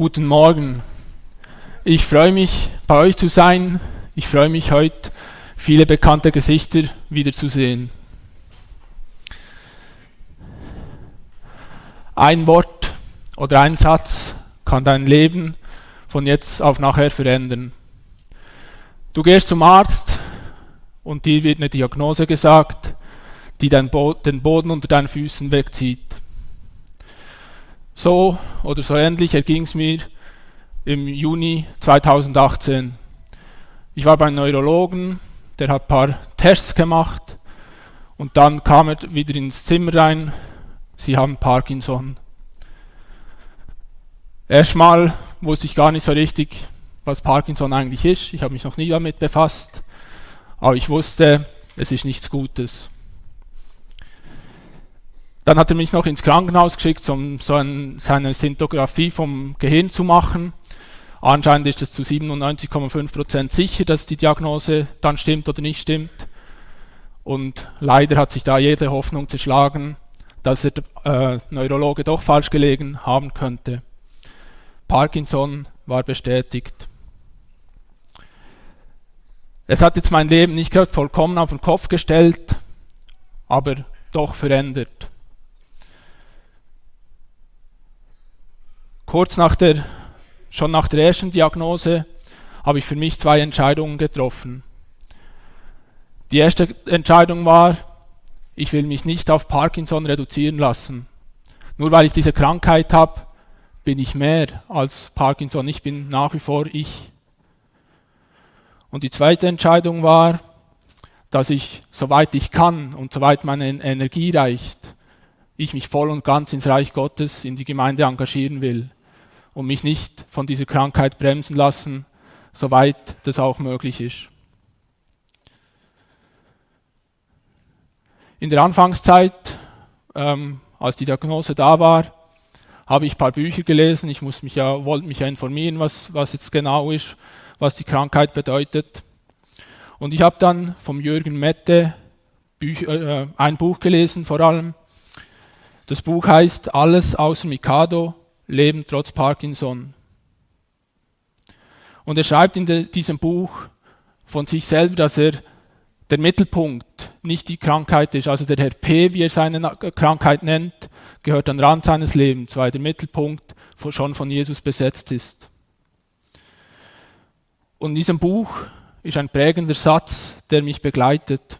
Guten Morgen. Ich freue mich, bei euch zu sein. Ich freue mich heute, viele bekannte Gesichter wiederzusehen. Ein Wort oder ein Satz kann dein Leben von jetzt auf nachher verändern. Du gehst zum Arzt und dir wird eine Diagnose gesagt, die den Boden unter deinen Füßen wegzieht. So oder so ähnlich erging es mir im Juni 2018. Ich war beim Neurologen, der hat ein paar Tests gemacht und dann kam er wieder ins Zimmer rein. Sie haben Parkinson. Erstmal wusste ich gar nicht so richtig, was Parkinson eigentlich ist. Ich habe mich noch nie damit befasst. Aber ich wusste, es ist nichts Gutes. Dann hat er mich noch ins Krankenhaus geschickt, um so ein, seine Sintographie vom Gehirn zu machen. Anscheinend ist es zu 97,5% sicher, dass die Diagnose dann stimmt oder nicht stimmt. Und leider hat sich da jede Hoffnung zerschlagen, dass der äh, Neurologe doch falsch gelegen haben könnte. Parkinson war bestätigt. Es hat jetzt mein Leben nicht gerade vollkommen auf den Kopf gestellt, aber doch verändert. Kurz nach der, schon nach der ersten Diagnose habe ich für mich zwei Entscheidungen getroffen. Die erste Entscheidung war, ich will mich nicht auf Parkinson reduzieren lassen. Nur weil ich diese Krankheit habe, bin ich mehr als Parkinson. Ich bin nach wie vor ich. Und die zweite Entscheidung war, dass ich, soweit ich kann und soweit meine Energie reicht, ich mich voll und ganz ins Reich Gottes, in die Gemeinde engagieren will und mich nicht von dieser Krankheit bremsen lassen, soweit das auch möglich ist. In der Anfangszeit, ähm, als die Diagnose da war, habe ich ein paar Bücher gelesen. Ich muss mich ja, wollte mich ja informieren, was, was jetzt genau ist, was die Krankheit bedeutet. Und ich habe dann vom Jürgen Mette Büch, äh, ein Buch gelesen, vor allem. Das Buch heißt Alles außer Mikado, Leben trotz Parkinson. Und er schreibt in diesem Buch von sich selber, dass er der Mittelpunkt nicht die Krankheit ist. Also der Herr P., wie er seine Krankheit nennt, gehört an den Rand seines Lebens, weil der Mittelpunkt schon von Jesus besetzt ist. Und in diesem Buch ist ein prägender Satz, der mich begleitet.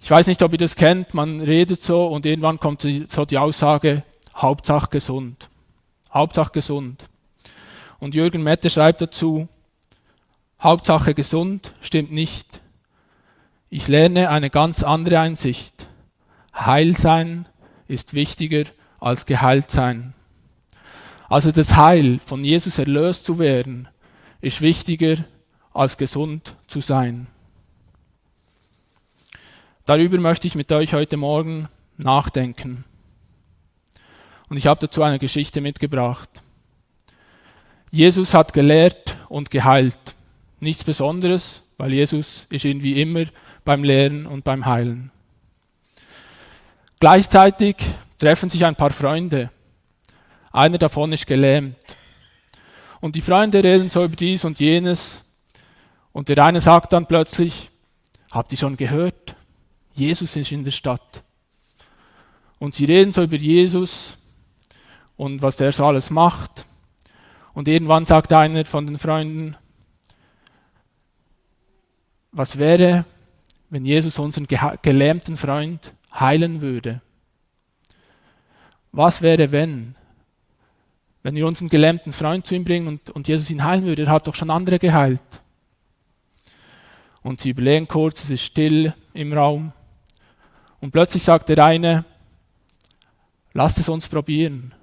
Ich weiß nicht, ob ihr das kennt, man redet so und irgendwann kommt so die Aussage, Hauptsache gesund. Hauptsache gesund. Und Jürgen Mette schreibt dazu, Hauptsache gesund stimmt nicht. Ich lerne eine ganz andere Einsicht. Heilsein ist wichtiger als geheilt sein. Also das Heil, von Jesus erlöst zu werden, ist wichtiger als gesund zu sein. Darüber möchte ich mit euch heute Morgen nachdenken. Und ich habe dazu eine Geschichte mitgebracht. Jesus hat gelehrt und geheilt. Nichts Besonderes, weil Jesus ist irgendwie immer beim Lehren und beim Heilen. Gleichzeitig treffen sich ein paar Freunde. Einer davon ist gelähmt. Und die Freunde reden so über dies und jenes. Und der eine sagt dann plötzlich, habt ihr schon gehört? Jesus ist in der Stadt. Und sie reden so über Jesus und was der so alles macht. Und irgendwann sagt einer von den Freunden, was wäre, wenn Jesus unseren gelähmten Freund heilen würde? Was wäre, wenn? Wenn wir unseren gelähmten Freund zu ihm bringen und, und Jesus ihn heilen würde, er hat doch schon andere geheilt. Und sie überlegen kurz, es ist still im Raum. Und plötzlich sagt der eine, lasst es uns probieren.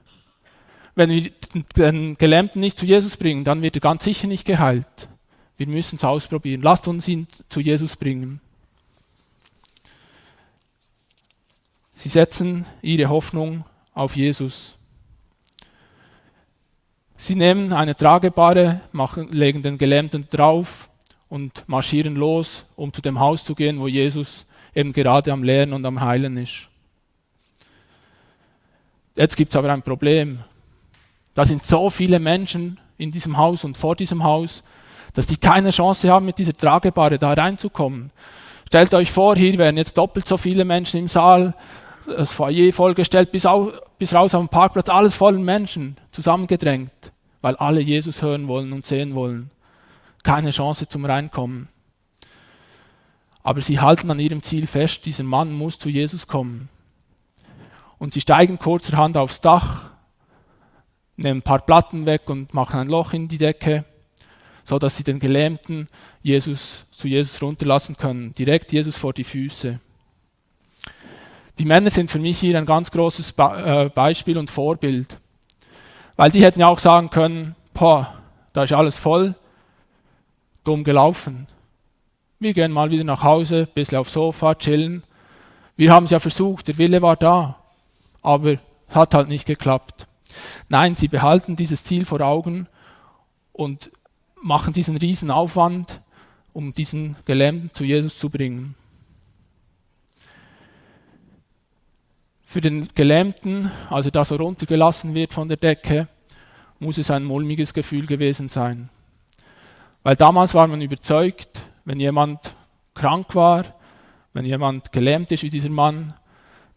Wenn wir den Gelähmten nicht zu Jesus bringen, dann wird er ganz sicher nicht geheilt. Wir müssen es ausprobieren. Lasst uns ihn zu Jesus bringen. Sie setzen ihre Hoffnung auf Jesus. Sie nehmen eine Tragebare, machen, legen den Gelähmten drauf und marschieren los, um zu dem Haus zu gehen, wo Jesus eben gerade am Lehren und am Heilen ist. Jetzt gibt es aber ein Problem. Da sind so viele Menschen in diesem Haus und vor diesem Haus, dass die keine Chance haben, mit dieser Tragebare da reinzukommen. Stellt euch vor, hier wären jetzt doppelt so viele Menschen im Saal, das Foyer vollgestellt, bis, auf, bis raus auf den Parkplatz, alles voller Menschen, zusammengedrängt, weil alle Jesus hören wollen und sehen wollen. Keine Chance zum Reinkommen. Aber sie halten an ihrem Ziel fest, dieser Mann muss zu Jesus kommen. Und sie steigen kurzerhand aufs Dach, nehmen ein paar Platten weg und machen ein Loch in die Decke, so dass sie den Gelähmten Jesus zu Jesus runterlassen können, direkt Jesus vor die Füße. Die Männer sind für mich hier ein ganz großes äh, Beispiel und Vorbild, weil die hätten ja auch sagen können, boah, da ist alles voll, dumm gelaufen. Wir gehen mal wieder nach Hause, ein bisschen aufs Sofa, chillen. Wir haben es ja versucht, der Wille war da, aber hat halt nicht geklappt. Nein, sie behalten dieses Ziel vor Augen und machen diesen riesen Aufwand, um diesen Gelähmten zu Jesus zu bringen. Für den Gelähmten, als er da so runtergelassen wird von der Decke, muss es ein mulmiges Gefühl gewesen sein. Weil damals war man überzeugt, wenn jemand krank war, wenn jemand gelähmt ist wie dieser Mann,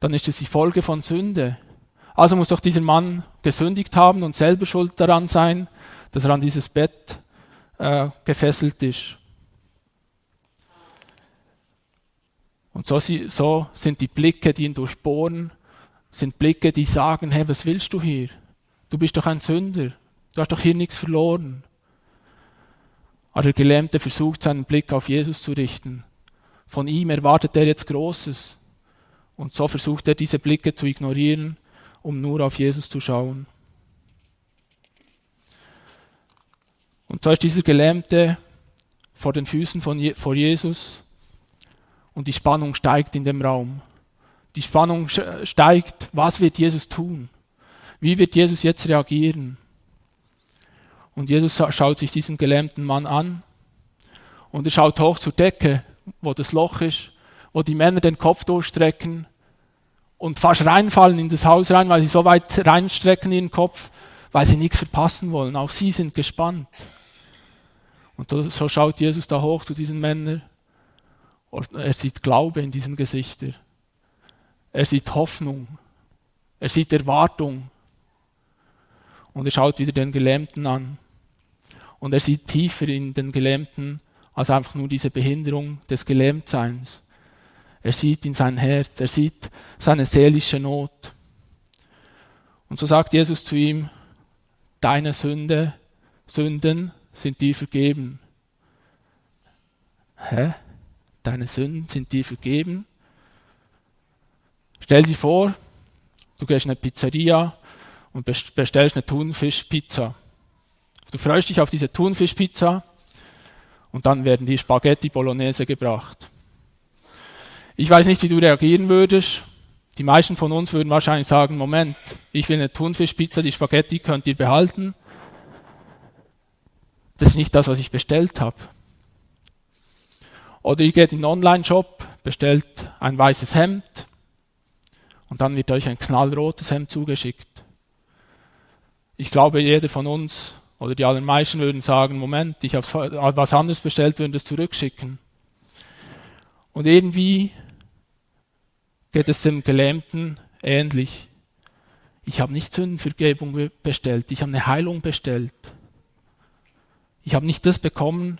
dann ist es die Folge von Sünde. Also muss doch dieser Mann gesündigt haben und selber schuld daran sein, dass er an dieses Bett äh, gefesselt ist. Und so, so sind die Blicke, die ihn durchbohren, sind Blicke, die sagen, hey, was willst du hier? Du bist doch ein Sünder. Du hast doch hier nichts verloren. Aber der Gelähmte versucht, seinen Blick auf Jesus zu richten. Von ihm erwartet er jetzt Großes. Und so versucht er, diese Blicke zu ignorieren, um nur auf Jesus zu schauen. Und so ist dieser Gelähmte vor den Füßen von Je vor Jesus und die Spannung steigt in dem Raum. Die Spannung steigt, was wird Jesus tun? Wie wird Jesus jetzt reagieren? Und Jesus schaut sich diesen gelähmten Mann an und er schaut hoch zur Decke, wo das Loch ist, wo die Männer den Kopf durchstrecken und fast reinfallen in das Haus rein, weil sie so weit reinstrecken ihren Kopf, weil sie nichts verpassen wollen. Auch sie sind gespannt. Und so schaut Jesus da hoch zu diesen Männern. Er sieht Glaube in diesen Gesichtern. Er sieht Hoffnung. Er sieht Erwartung. Und er schaut wieder den Gelähmten an. Und er sieht tiefer in den Gelähmten als einfach nur diese Behinderung des Gelähmtseins. Er sieht in sein Herz, er sieht seine seelische Not. Und so sagt Jesus zu ihm, deine Sünde, Sünden sind dir vergeben. Hä? Deine Sünden sind dir vergeben? Stell dir vor, du gehst in eine Pizzeria und bestellst eine Thunfischpizza. Du freust dich auf diese Thunfischpizza und dann werden die Spaghetti Bolognese gebracht. Ich weiß nicht, wie du reagieren würdest. Die meisten von uns würden wahrscheinlich sagen, Moment, ich will eine Thunfischpizza, die Spaghetti könnt ihr behalten. Das ist nicht das, was ich bestellt habe. Oder ihr geht in einen Online-Shop, bestellt ein weißes Hemd und dann wird euch ein knallrotes Hemd zugeschickt. Ich glaube, jeder von uns oder die allermeisten würden sagen, Moment, ich habe was anderes bestellt, würden das zurückschicken. Und irgendwie geht es dem Gelähmten ähnlich. Ich habe nicht Sündenvergebung bestellt, ich habe eine Heilung bestellt. Ich habe nicht das bekommen,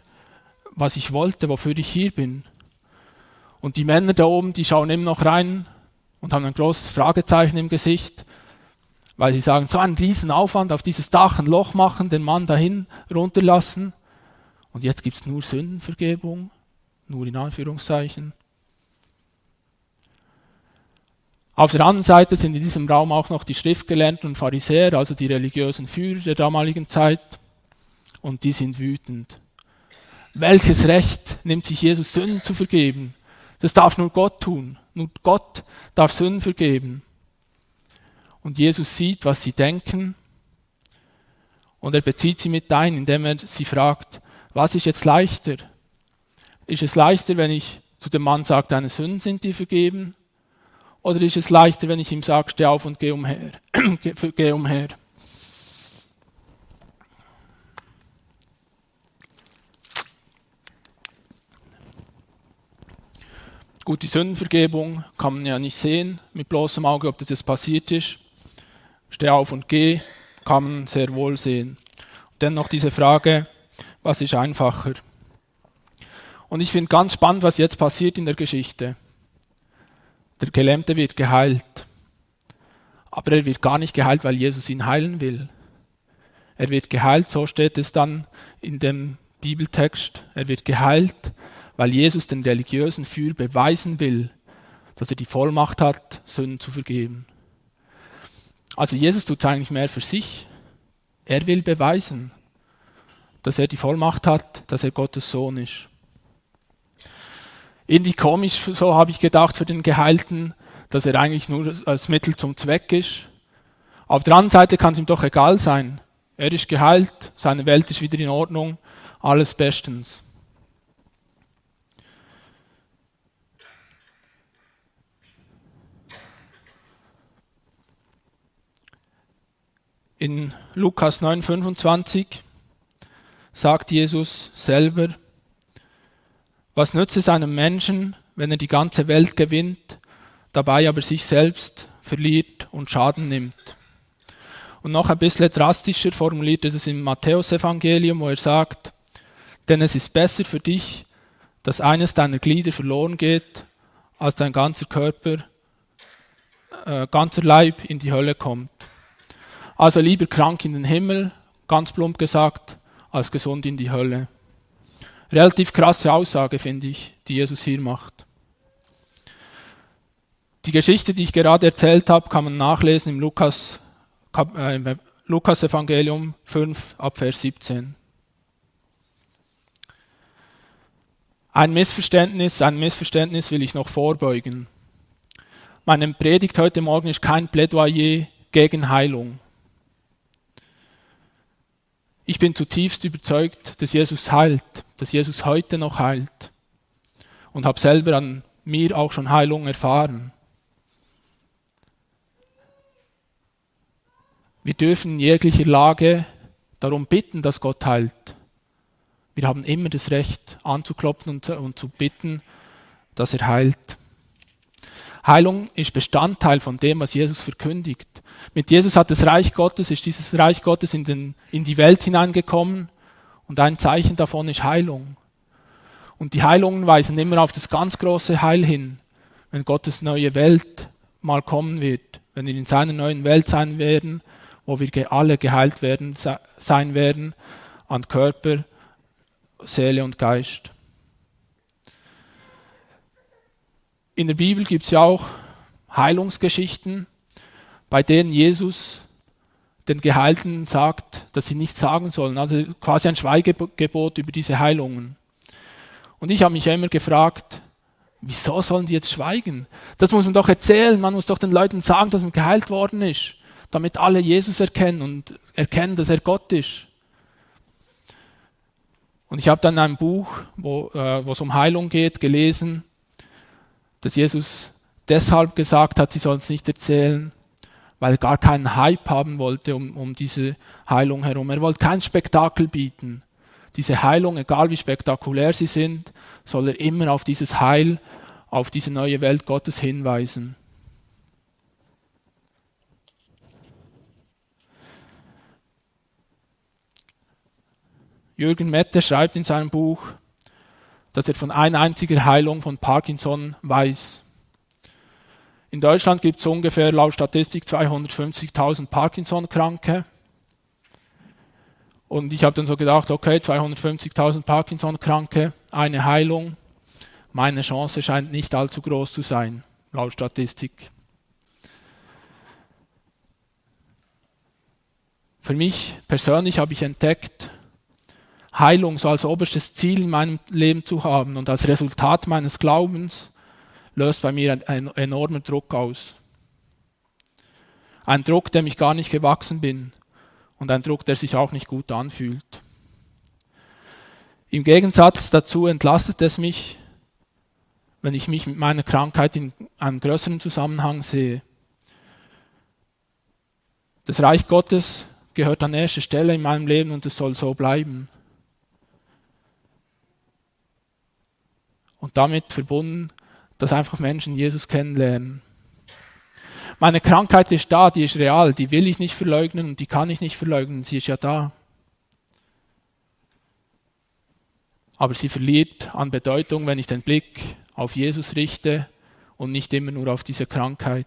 was ich wollte, wofür ich hier bin. Und die Männer da oben, die schauen immer noch rein und haben ein großes Fragezeichen im Gesicht weil sie sagen, so einen riesen Aufwand auf dieses Dach ein Loch machen, den Mann dahin runterlassen und jetzt gibt es nur Sündenvergebung, nur in Anführungszeichen. Auf der anderen Seite sind in diesem Raum auch noch die Schriftgelernten und Pharisäer, also die religiösen Führer der damaligen Zeit, und die sind wütend. Welches Recht nimmt sich Jesus Sünden zu vergeben? Das darf nur Gott tun. Nur Gott darf Sünden vergeben und Jesus sieht, was sie denken und er bezieht sie mit ein, indem er sie fragt, was ist jetzt leichter? Ist es leichter, wenn ich zu dem Mann sage, deine Sünden sind dir vergeben? Oder ist es leichter, wenn ich ihm sage, steh auf und geh umher? geh umher. Gut, die Sündenvergebung kann man ja nicht sehen mit bloßem Auge, ob das jetzt passiert ist. Steh auf und geh, kann man sehr wohl sehen. Dennoch diese Frage, was ist einfacher? Und ich finde ganz spannend, was jetzt passiert in der Geschichte. Der Gelähmte wird geheilt. Aber er wird gar nicht geheilt, weil Jesus ihn heilen will. Er wird geheilt, so steht es dann in dem Bibeltext. Er wird geheilt, weil Jesus den religiösen Führer beweisen will, dass er die Vollmacht hat, Sünden zu vergeben. Also Jesus tut eigentlich mehr für sich. Er will beweisen, dass er die Vollmacht hat, dass er Gottes Sohn ist. Irgendwie komisch, so habe ich gedacht für den Geheilten, dass er eigentlich nur als Mittel zum Zweck ist. Auf der anderen Seite kann es ihm doch egal sein. Er ist geheilt, seine Welt ist wieder in Ordnung, alles bestens. In Lukas 9:25 sagt Jesus selber, was nützt es einem Menschen, wenn er die ganze Welt gewinnt, dabei aber sich selbst verliert und Schaden nimmt? Und noch ein bisschen drastischer formuliert er es im Matthäusevangelium, wo er sagt, denn es ist besser für dich, dass eines deiner Glieder verloren geht, als dein ganzer Körper, äh, ganzer Leib in die Hölle kommt. Also lieber krank in den Himmel, ganz plump gesagt, als gesund in die Hölle. Relativ krasse Aussage, finde ich, die Jesus hier macht. Die Geschichte, die ich gerade erzählt habe, kann man nachlesen im Lukas, äh, im Lukas Evangelium 5 ab Vers 17. Ein Missverständnis, ein Missverständnis will ich noch vorbeugen. Meine Predigt heute Morgen ist kein Plädoyer gegen Heilung. Ich bin zutiefst überzeugt, dass Jesus heilt, dass Jesus heute noch heilt und habe selber an mir auch schon Heilung erfahren. Wir dürfen in jeglicher Lage darum bitten, dass Gott heilt. Wir haben immer das Recht anzuklopfen und, zu bitten, dass er heilt. Heilung ist Bestandteil von dem, was Jesus verkündigt. Mit Jesus hat das Reich Gottes, ist dieses Reich Gottes in, den, in die Welt hineingekommen und ein Zeichen davon ist Heilung. Und die Heilungen weisen immer auf das ganz große Heil hin, wenn Gottes neue Welt mal kommen wird, wenn wir in seiner neuen Welt sein werden, wo wir alle geheilt werden, sein werden an Körper, Seele und Geist. In der Bibel gibt es ja auch Heilungsgeschichten, bei denen Jesus den Geheilten sagt, dass sie nichts sagen sollen. Also quasi ein Schweigegebot über diese Heilungen. Und ich habe mich immer gefragt, wieso sollen die jetzt schweigen? Das muss man doch erzählen, man muss doch den Leuten sagen, dass man geheilt worden ist, damit alle Jesus erkennen und erkennen, dass er Gott ist. Und ich habe dann ein Buch, wo äh, es um Heilung geht, gelesen, dass Jesus deshalb gesagt hat, sie sollen es nicht erzählen, weil er gar keinen Hype haben wollte um, um diese Heilung herum. Er wollte kein Spektakel bieten. Diese Heilung, egal wie spektakulär sie sind, soll er immer auf dieses Heil, auf diese neue Welt Gottes hinweisen. Jürgen Mette schreibt in seinem Buch, dass er von einer einzigen Heilung von Parkinson weiß. In Deutschland gibt es ungefähr laut Statistik 250.000 Parkinson-Kranke. Und ich habe dann so gedacht, okay, 250.000 Parkinson-Kranke, eine Heilung. Meine Chance scheint nicht allzu groß zu sein, laut Statistik. Für mich persönlich habe ich entdeckt, Heilung so als oberstes Ziel in meinem Leben zu haben und als Resultat meines Glaubens löst bei mir ein, enormer Druck aus. Ein Druck, dem ich gar nicht gewachsen bin und ein Druck, der sich auch nicht gut anfühlt. Im Gegensatz dazu entlastet es mich, wenn ich mich mit meiner Krankheit in einem größeren Zusammenhang sehe. Das Reich Gottes gehört an erster Stelle in meinem Leben und es soll so bleiben. Und damit verbunden dass einfach Menschen Jesus kennenlernen. Meine Krankheit ist da, die ist real, die will ich nicht verleugnen und die kann ich nicht verleugnen, sie ist ja da. Aber sie verliert an Bedeutung, wenn ich den Blick auf Jesus richte und nicht immer nur auf diese Krankheit.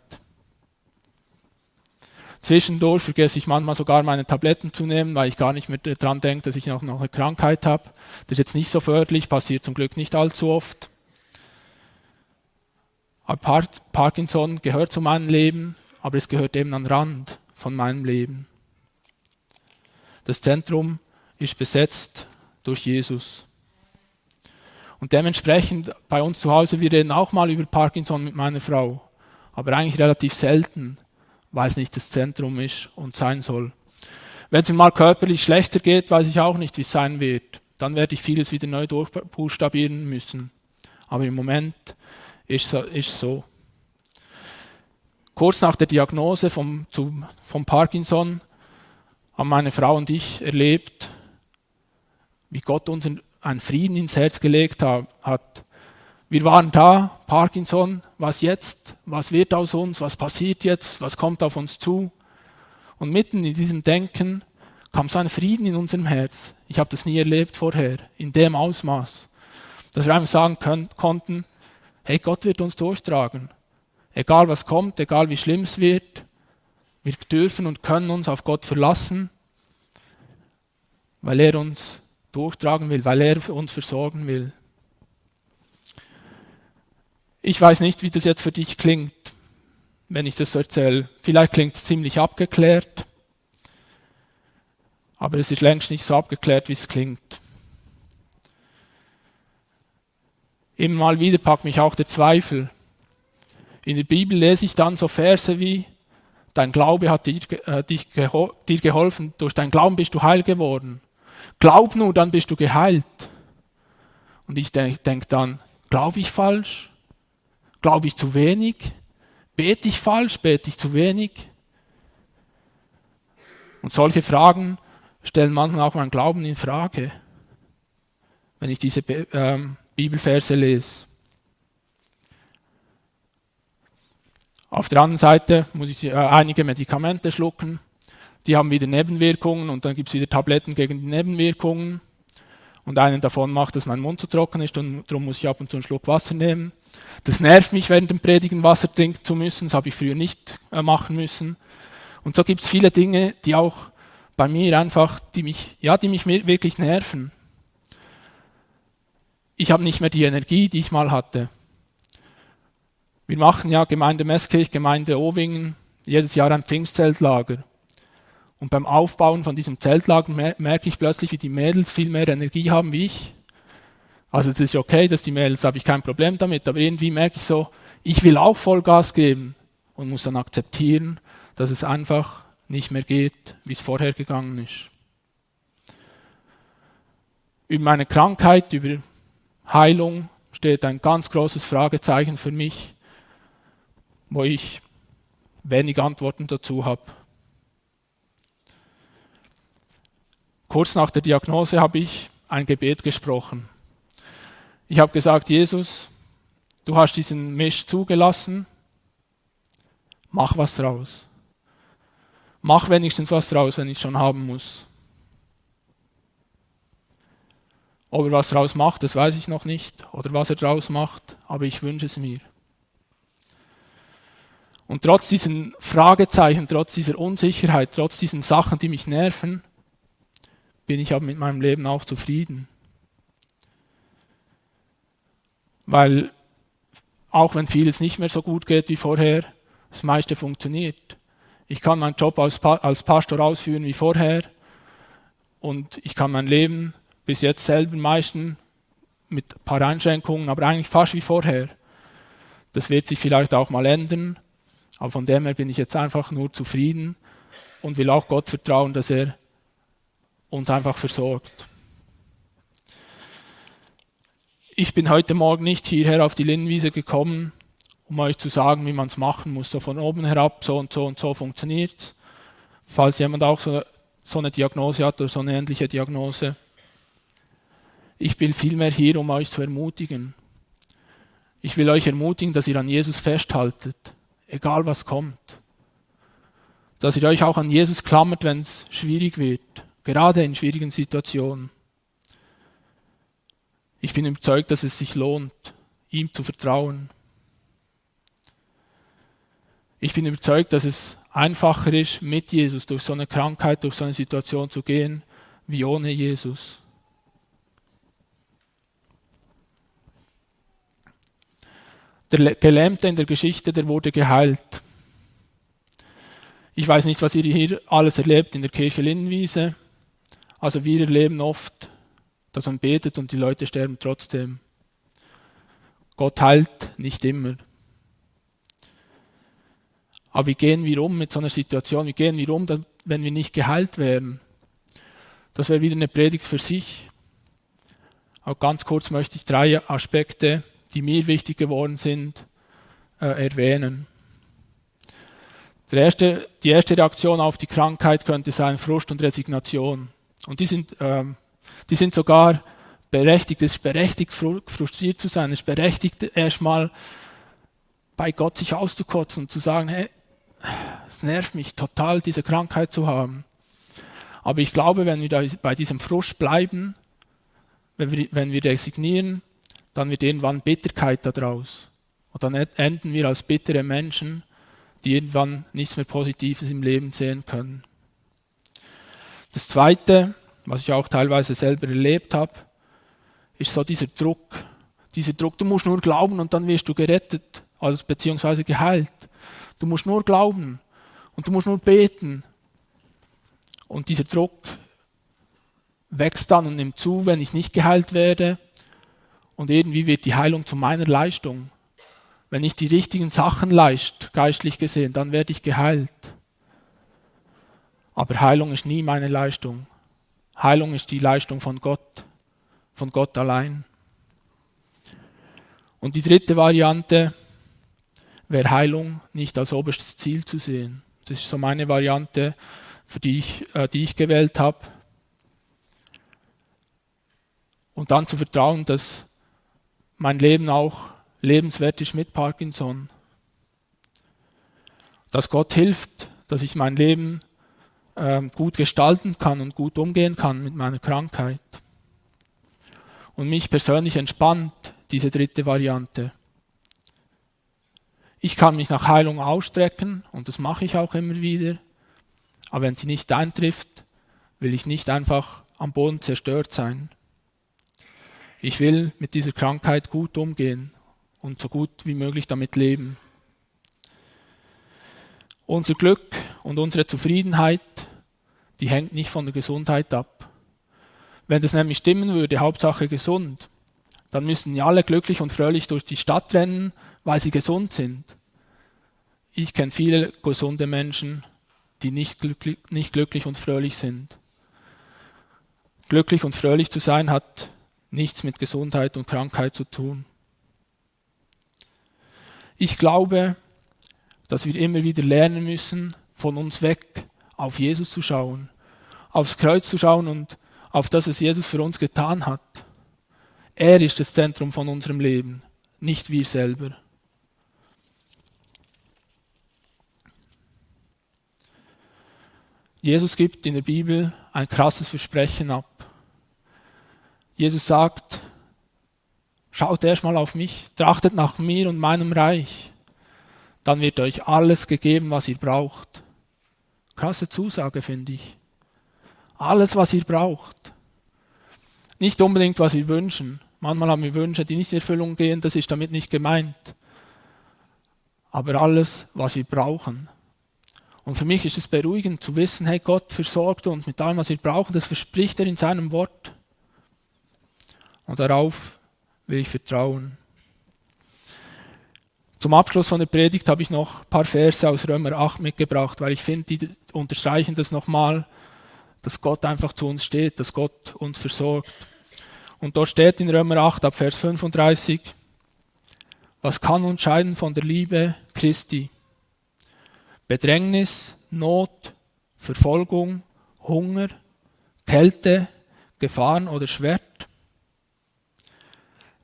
Zwischendurch vergesse ich manchmal sogar meine Tabletten zu nehmen, weil ich gar nicht mehr daran denke, dass ich noch, noch eine Krankheit habe. Das ist jetzt nicht so förderlich, passiert zum Glück nicht allzu oft. Aber Parkinson gehört zu meinem Leben, aber es gehört eben an den Rand von meinem Leben. Das Zentrum ist besetzt durch Jesus. Und dementsprechend bei uns zu Hause, wir reden auch mal über Parkinson mit meiner Frau, aber eigentlich relativ selten, weil es nicht das Zentrum ist und sein soll. Wenn es mir mal körperlich schlechter geht, weiß ich auch nicht, wie es sein wird. Dann werde ich vieles wieder neu durchbuchstabieren müssen. Aber im Moment ist es so. Kurz nach der Diagnose vom, zu, vom Parkinson haben meine Frau und ich erlebt, wie Gott uns einen Frieden ins Herz gelegt hat. Wir waren da, Parkinson, was jetzt? Was wird aus uns? Was passiert jetzt? Was kommt auf uns zu? Und mitten in diesem Denken kam so ein Frieden in unserem Herz. Ich habe das nie erlebt vorher, in dem Ausmaß, dass wir einfach sagen können, konnten, hey, Gott wird uns durchtragen. Egal was kommt, egal wie schlimm es wird, wir dürfen und können uns auf Gott verlassen, weil er uns durchtragen will, weil er uns versorgen will. Ich weiß nicht, wie das jetzt für dich klingt, wenn ich das erzähle. Vielleicht klingt es ziemlich abgeklärt, aber es ist längst nicht so abgeklärt, wie es klingt. Immer mal wieder packt mich auch der Zweifel. In der Bibel lese ich dann so Verse wie, dein Glaube hat dir, äh, geho dir geholfen, durch dein Glauben bist du heil geworden. Glaub nur, dann bist du geheilt. Und ich denke denk dann, glaube ich falsch? Glaube ich zu wenig? Bete ich falsch? Bete ich zu wenig? Und solche Fragen stellen manchmal auch meinen Glauben in Frage, wenn ich diese ähm, Bibelverse lese. Auf der anderen Seite muss ich äh, einige Medikamente schlucken die haben wieder Nebenwirkungen und dann gibt es wieder Tabletten gegen die Nebenwirkungen. Und einen davon macht, dass mein Mund zu trocken ist und darum muss ich ab und zu einen Schluck Wasser nehmen. Das nervt mich, während dem Predigen Wasser trinken zu müssen. Das habe ich früher nicht äh, machen müssen. Und so gibt es viele Dinge, die auch bei mir einfach, die mich, ja, die mich wirklich nerven. Ich habe nicht mehr die Energie, die ich mal hatte. Wir machen ja Gemeinde Meßkirch, Gemeinde Owingen jedes Jahr ein Pfingstzeltlager. Und beim Aufbauen von diesem Zeltlager merke ich plötzlich, wie die Mädels viel mehr Energie haben wie ich. Also es ist okay, dass die Mädels, habe ich kein Problem damit, aber irgendwie merke ich so, ich will auch Vollgas geben und muss dann akzeptieren, dass es einfach nicht mehr geht, wie es vorher gegangen ist. Über meine Krankheit, über Heilung steht ein ganz großes Fragezeichen für mich, wo ich wenig Antworten dazu habe. Kurz nach der Diagnose habe ich ein Gebet gesprochen. Ich habe gesagt, Jesus, du hast diesen Misch zugelassen, mach was draus. Mach wenigstens was draus, wenn ich schon haben muss. Ob er was draus macht, das weiß ich noch nicht, oder was er draus macht, aber ich wünsche es mir. Und trotz diesen Fragezeichen, trotz dieser Unsicherheit, trotz diesen Sachen, die mich nerven, bin ich aber mit meinem Leben auch zufrieden. Weil auch wenn vieles nicht mehr so gut geht wie vorher, das meiste funktioniert. Ich kann meinen Job als, als Pastor ausführen wie vorher und ich kann mein Leben bis jetzt selber meisten mit ein paar Einschränkungen, aber eigentlich fast wie vorher. Das wird sich vielleicht auch mal ändern, aber von dem her bin ich jetzt einfach nur zufrieden und will auch Gott vertrauen, dass er uns einfach versorgt. Ich bin heute Morgen nicht hierher auf die Linnenwiese gekommen, um euch zu sagen, wie man es machen muss. So von oben herab, so und so und so funktioniert Falls jemand auch so, so eine Diagnose hat oder so eine ähnliche Diagnose. Ich bin vielmehr hier, um euch zu ermutigen. Ich will euch ermutigen, dass ihr an Jesus festhaltet, egal was kommt. Dass ihr euch auch an Jesus klammert, wenn es schwierig wird, gerade in schwierigen Situationen. Ich bin überzeugt, dass es sich lohnt, ihm zu vertrauen. Ich bin überzeugt, dass es einfacher ist, mit Jesus durch so eine Krankheit, durch so eine Situation zu gehen, wie ohne Jesus. Der Gelähmte in der Geschichte, der wurde geheilt. Ich weiß nicht, was ihr hier alles erlebt in der Kirche Linnenwiese. Also wir erleben oft, dass man betet und die Leute sterben trotzdem. Gott heilt nicht immer. Aber wie gehen wir um mit so einer Situation? Wie gehen wir um, wenn wir nicht geheilt werden? Das wäre wieder eine Predigt für sich. Auch ganz kurz möchte ich drei Aspekte die mir wichtig geworden sind, äh, erwähnen. Erste, die erste Reaktion auf die Krankheit könnte sein Frust und Resignation. Und die sind, ähm, die sind sogar berechtigt. Es ist berechtigt, frustriert zu sein. Es ist berechtigt, erstmal bei Gott sich auszukotzen und zu sagen, hey, es nervt mich total, diese Krankheit zu haben. Aber ich glaube, wenn wir bei diesem Frust bleiben, wenn wir, wenn wir resignieren, dann wird irgendwann Bitterkeit daraus. Und dann enden wir als bittere Menschen, die irgendwann nichts mehr Positives im Leben sehen können. Das Zweite, was ich auch teilweise selber erlebt habe, ist so dieser Druck. Dieser Druck, du musst nur glauben und dann wirst du gerettet, also beziehungsweise geheilt. Du musst nur glauben und du musst nur beten. Und dieser Druck wächst dann und nimmt zu, wenn ich nicht geheilt werde und irgendwie wird die Heilung zu meiner Leistung. Wenn ich die richtigen Sachen leist, geistlich gesehen, dann werde ich geheilt. Aber Heilung ist nie meine Leistung. Heilung ist die Leistung von Gott, von Gott allein. Und die dritte Variante wäre Heilung nicht als oberstes Ziel zu sehen. Das ist so meine Variante, für die ich, äh, die ich gewählt habe. Und dann zu vertrauen, dass mein Leben auch lebenswert ist mit Parkinson. Dass Gott hilft, dass ich mein Leben gut gestalten kann und gut umgehen kann mit meiner Krankheit. Und mich persönlich entspannt diese dritte Variante. Ich kann mich nach Heilung ausstrecken und das mache ich auch immer wieder. Aber wenn sie nicht eintrifft, will ich nicht einfach am Boden zerstört sein. Ich will mit dieser Krankheit gut umgehen und so gut wie möglich damit leben. Unser Glück und unsere Zufriedenheit, die hängt nicht von der Gesundheit ab. Wenn das nämlich stimmen würde, Hauptsache gesund, dann müssten ja alle glücklich und fröhlich durch die Stadt rennen, weil sie gesund sind. Ich kenne viele gesunde Menschen, die nicht glücklich, nicht glücklich und fröhlich sind. Glücklich und fröhlich zu sein hat nichts mit Gesundheit und Krankheit zu tun. Ich glaube, dass wir immer wieder lernen müssen, von uns weg auf Jesus zu schauen, aufs Kreuz zu schauen und auf das, was Jesus für uns getan hat. Er ist das Zentrum von unserem Leben, nicht wir selber. Jesus gibt in der Bibel ein krasses Versprechen ab. Jesus sagt, schaut erstmal auf mich, trachtet nach mir und meinem Reich, dann wird euch alles gegeben, was ihr braucht. Krasse Zusage, finde ich. Alles, was ihr braucht. Nicht unbedingt, was wir wünschen. Manchmal haben wir Wünsche, die nicht in Erfüllung gehen, das ist damit nicht gemeint. Aber alles, was wir brauchen. Und für mich ist es beruhigend zu wissen, hey, Gott versorgt uns mit allem, was wir brauchen, das verspricht er in seinem Wort. Und darauf will ich vertrauen. Zum Abschluss von der Predigt habe ich noch ein paar Verse aus Römer 8 mitgebracht, weil ich finde, die unterstreichen das nochmal, dass Gott einfach zu uns steht, dass Gott uns versorgt. Und dort steht in Römer 8 ab Vers 35, was kann uns scheiden von der Liebe Christi? Bedrängnis, Not, Verfolgung, Hunger, Kälte, Gefahren oder Schwert?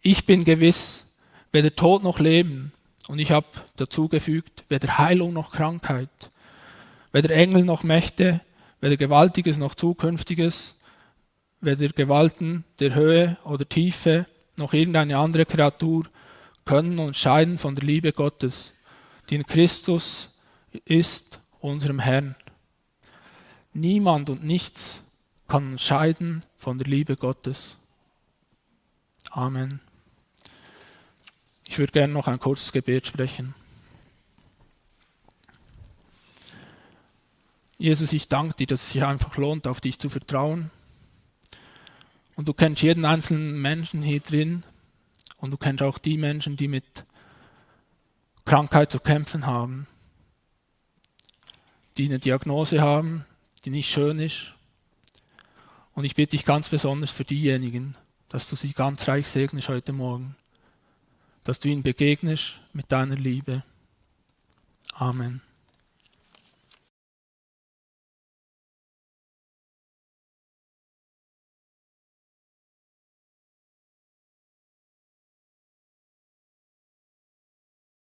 Ich bin gewiss, weder Tod noch Leben. Und ich habe dazugefügt, weder Heilung noch Krankheit, weder Engel noch Mächte, weder Gewaltiges noch Zukünftiges, weder Gewalten der Höhe oder Tiefe, noch irgendeine andere Kreatur können uns scheiden von der Liebe Gottes, die in Christus ist, unserem Herrn. Niemand und nichts kann uns scheiden von der Liebe Gottes. Amen. Ich würde gerne noch ein kurzes Gebet sprechen. Jesus, ich danke dir, dass es sich einfach lohnt, auf dich zu vertrauen. Und du kennst jeden einzelnen Menschen hier drin und du kennst auch die Menschen, die mit Krankheit zu kämpfen haben, die eine Diagnose haben, die nicht schön ist. Und ich bitte dich ganz besonders für diejenigen, dass du sie ganz reich segnest heute Morgen, dass du ihnen begegnest mit deiner Liebe. Amen.